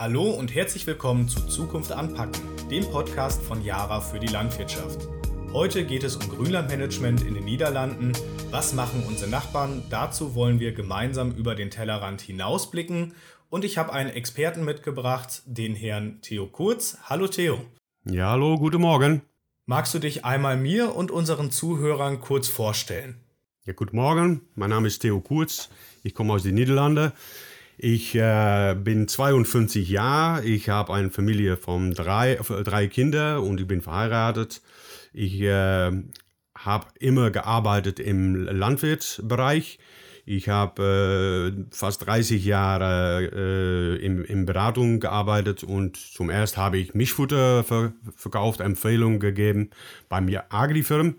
Hallo und herzlich willkommen zu Zukunft anpacken, dem Podcast von Jara für die Landwirtschaft. Heute geht es um Grünlandmanagement in den Niederlanden. Was machen unsere Nachbarn? Dazu wollen wir gemeinsam über den Tellerrand hinausblicken. Und ich habe einen Experten mitgebracht, den Herrn Theo Kurz. Hallo Theo. Ja, hallo, guten Morgen. Magst du dich einmal mir und unseren Zuhörern kurz vorstellen? Ja, guten Morgen. Mein Name ist Theo Kurz. Ich komme aus den Niederlanden. Ich äh, bin 52 Jahre, ich habe eine Familie von drei, drei Kindern und ich bin verheiratet. Ich äh, habe immer gearbeitet im Landwirtsbereich. Ich habe äh, fast 30 Jahre äh, in, in Beratung gearbeitet und zum ersten habe ich Mischfutter ver verkauft, Empfehlungen gegeben bei mir Agrifirm.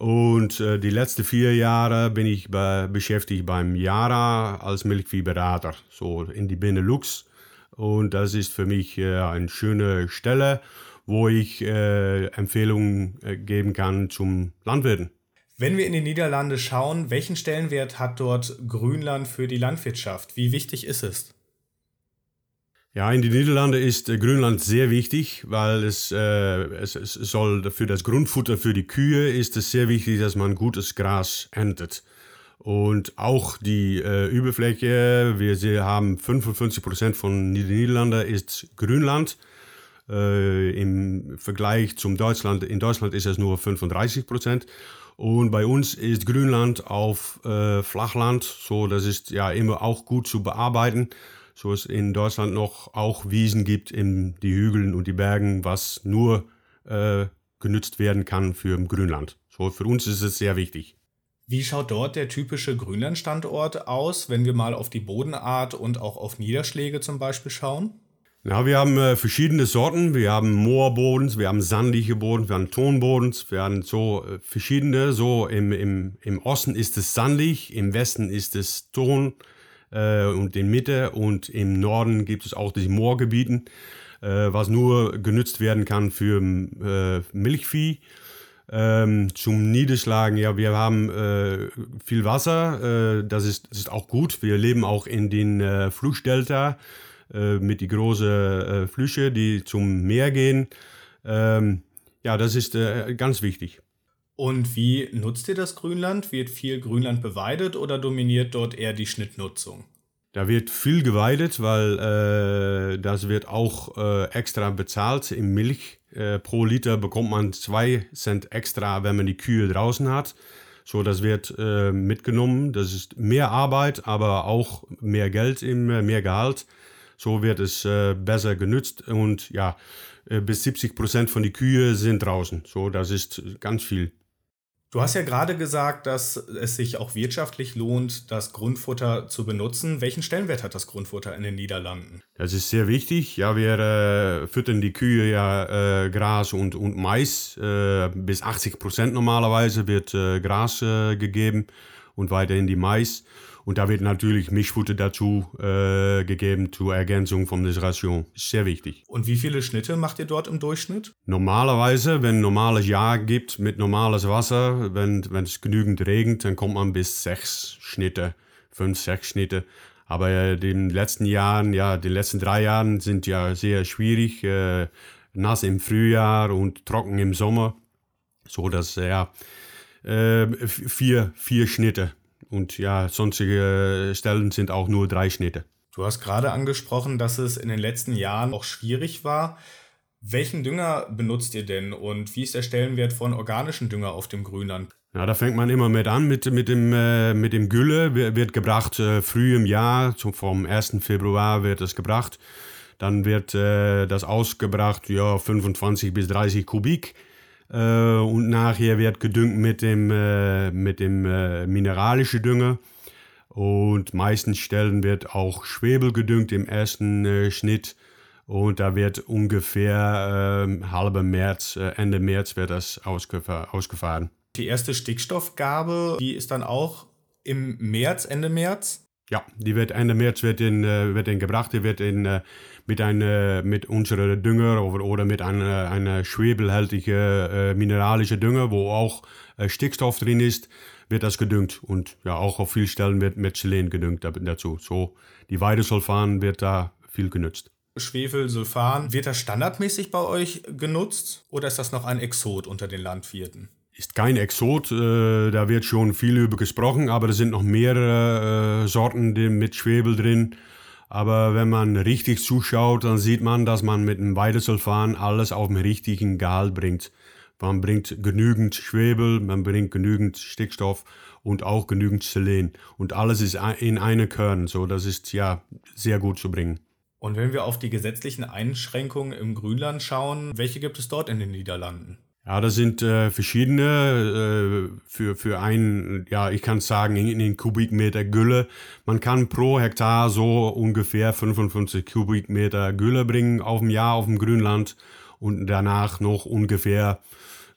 Und äh, die letzten vier Jahre bin ich be beschäftigt beim Yara als Milchviehberater, so in die Benelux. Und das ist für mich äh, eine schöne Stelle, wo ich äh, Empfehlungen äh, geben kann zum Landwirten. Wenn wir in die Niederlande schauen, welchen Stellenwert hat dort Grünland für die Landwirtschaft? Wie wichtig ist es? Ja, in den Niederlanden ist äh, Grünland sehr wichtig, weil es, äh, es, es, soll für das Grundfutter für die Kühe ist es sehr wichtig, dass man gutes Gras erntet. Und auch die äh, Überfläche, wir haben 55 Prozent von den Niederlanden ist Grünland. Äh, Im Vergleich zum Deutschland, in Deutschland ist es nur 35 Prozent. Und bei uns ist Grünland auf äh, Flachland, so das ist ja immer auch gut zu bearbeiten so es in Deutschland noch auch Wiesen gibt in die Hügeln und die Bergen, was nur äh, genützt werden kann für Grünland. So für uns ist es sehr wichtig. Wie schaut dort der typische Grünlandstandort aus, wenn wir mal auf die Bodenart und auch auf Niederschläge zum Beispiel schauen? Ja, wir haben äh, verschiedene Sorten. Wir haben Moorbodens, wir haben sandige Boden, wir haben Tonbodens, wir haben so äh, verschiedene. So im, im, im Osten ist es sandig, im Westen ist es Ton äh, und in Mitte und im Norden gibt es auch die Moorgebieten, äh, was nur genutzt werden kann für äh, Milchvieh. Ähm, zum Niederschlagen, ja, wir haben äh, viel Wasser, äh, das, ist, das ist auch gut. Wir leben auch in den äh, Flussdelta äh, mit die großen Flüsse, die zum Meer gehen. Ähm, ja, das ist ganz wichtig. Und wie nutzt ihr das Grünland? Wird viel Grünland beweidet oder dominiert dort eher die Schnittnutzung? Da wird viel geweidet, weil äh, das wird auch äh, extra bezahlt im Milch. Äh, pro Liter bekommt man zwei Cent extra, wenn man die Kühe draußen hat. So, das wird äh, mitgenommen. Das ist mehr Arbeit, aber auch mehr Geld im äh, mehr Gehalt. So wird es äh, besser genutzt und ja, bis 70 Prozent von den Kühe sind draußen. So, das ist ganz viel. Du hast ja gerade gesagt, dass es sich auch wirtschaftlich lohnt, das Grundfutter zu benutzen. Welchen Stellenwert hat das Grundfutter in den Niederlanden? Das ist sehr wichtig. Ja, wir äh, füttern die Kühe ja äh, Gras und, und Mais. Äh, bis 80 Prozent normalerweise wird äh, Gras äh, gegeben und weiterhin die Mais. Und da wird natürlich Mischfutter dazu äh, gegeben zur Ergänzung von der Ration. Sehr wichtig. Und wie viele Schnitte macht ihr dort im Durchschnitt? Normalerweise, wenn ein normales Jahr gibt mit normales Wasser, wenn, wenn es genügend regnet, dann kommt man bis sechs Schnitte, fünf, sechs Schnitte. Aber äh, den letzten Jahren, ja, die letzten drei Jahren sind ja sehr schwierig. Äh, nass im Frühjahr und trocken im Sommer. So dass, ja, äh, vier, vier Schnitte und ja, sonstige Stellen sind auch nur drei Schnitte. Du hast gerade angesprochen, dass es in den letzten Jahren auch schwierig war. Welchen Dünger benutzt ihr denn und wie ist der Stellenwert von organischen Dünger auf dem Grünland? Ja, da fängt man immer mit an, mit, mit, dem, äh, mit dem Gülle wird gebracht äh, früh im Jahr, zum, vom 1. Februar wird es gebracht. Dann wird äh, das ausgebracht, ja, 25 bis 30 Kubik. Äh, und nachher wird gedüngt mit dem, äh, mit dem äh, mineralischen Dünger. Und meistens Stellen wird auch Schwebel gedüngt im ersten äh, Schnitt. Und da wird ungefähr äh, halbe März, äh, Ende März wird das ausgefahr ausgefahren. Die erste Stickstoffgabe, die ist dann auch im März, Ende März? Ja, die wird Ende März wird in, wird in gebracht. Die wird in, mit, eine, mit unserem Dünger oder, oder mit einer, einer schwebelhaltigen äh, mineralischen Dünger, wo auch äh, Stickstoff drin ist, wird das gedüngt. Und ja, auch auf vielen Stellen wird mit Selen gedüngt dazu. So, die Weidesulfan wird da viel genutzt. Schwefelsulfan. Wird das standardmäßig bei euch genutzt oder ist das noch ein Exot unter den Landwirten? Ist kein Exot, äh, da wird schon viel über gesprochen, aber es sind noch mehrere äh, Sorten mit Schwefel drin. Aber wenn man richtig zuschaut, dann sieht man, dass man mit dem Weidesulfan alles auf den richtigen Gehalt bringt. Man bringt genügend Schwefel, man bringt genügend Stickstoff und auch genügend Selen. Und alles ist in eine Körn, so das ist ja sehr gut zu bringen. Und wenn wir auf die gesetzlichen Einschränkungen im Grünland schauen, welche gibt es dort in den Niederlanden? Ja, das sind äh, verschiedene. Äh, für, für ein, ja, ich kann sagen, in den Kubikmeter Gülle. Man kann pro Hektar so ungefähr 55 Kubikmeter Gülle bringen auf dem Jahr auf dem Grünland und danach noch ungefähr,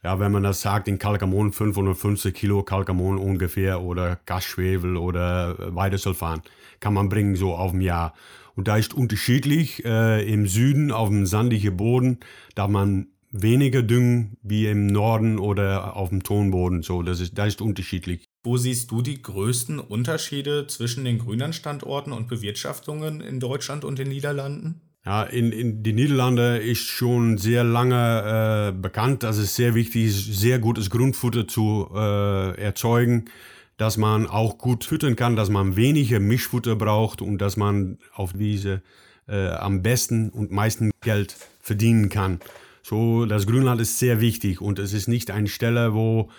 ja, wenn man das sagt, in Kalkamon 550 Kilo Kalkamon ungefähr oder Gasschwefel oder Weidesulfan kann man bringen so auf dem Jahr. Und da ist unterschiedlich. Äh, Im Süden auf dem sandigen Boden darf man weniger düngen wie im Norden oder auf dem Tonboden. So, das ist, das ist unterschiedlich. Wo siehst du die größten Unterschiede zwischen den Grünlandstandorten und Bewirtschaftungen in Deutschland und den Niederlanden? Ja, in, in die Niederlande ist schon sehr lange äh, bekannt, dass es sehr wichtig ist, sehr gutes Grundfutter zu äh, erzeugen, dass man auch gut füttern kann, dass man weniger Mischfutter braucht und dass man auf diese äh, am besten und meisten Geld verdienen kann. So, das Grünland ist sehr wichtig und es ist nicht eine Stelle, wo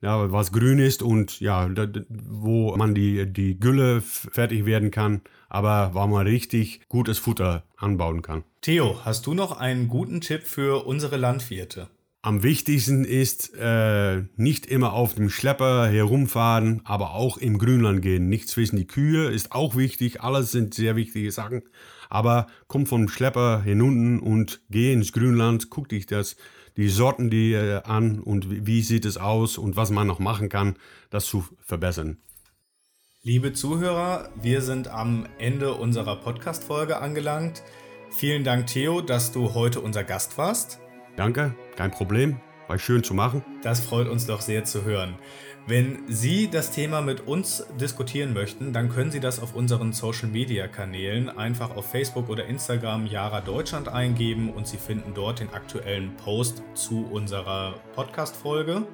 ja, was grün ist und ja, wo man die, die Gülle fertig werden kann, aber wo man richtig gutes Futter anbauen kann. Theo, hast du noch einen guten Tipp für unsere Landwirte? Am wichtigsten ist, äh, nicht immer auf dem Schlepper herumfahren, aber auch im Grünland gehen. Nicht zwischen die Kühe ist auch wichtig. Alles sind sehr wichtige Sachen. Aber komm vom Schlepper hinunten und geh ins Grünland, guck dich das, die Sorten die äh, an und wie, wie sieht es aus und was man noch machen kann, das zu verbessern. Liebe Zuhörer, wir sind am Ende unserer Podcast-Folge angelangt. Vielen Dank, Theo, dass du heute unser Gast warst. Danke, kein Problem. War schön zu machen. Das freut uns doch sehr zu hören. Wenn Sie das Thema mit uns diskutieren möchten, dann können Sie das auf unseren Social Media Kanälen einfach auf Facebook oder Instagram Jara Deutschland eingeben und Sie finden dort den aktuellen Post zu unserer Podcast-Folge.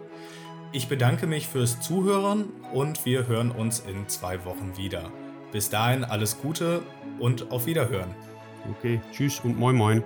Ich bedanke mich fürs Zuhören und wir hören uns in zwei Wochen wieder. Bis dahin alles Gute und auf Wiederhören. Okay, tschüss und moin moin.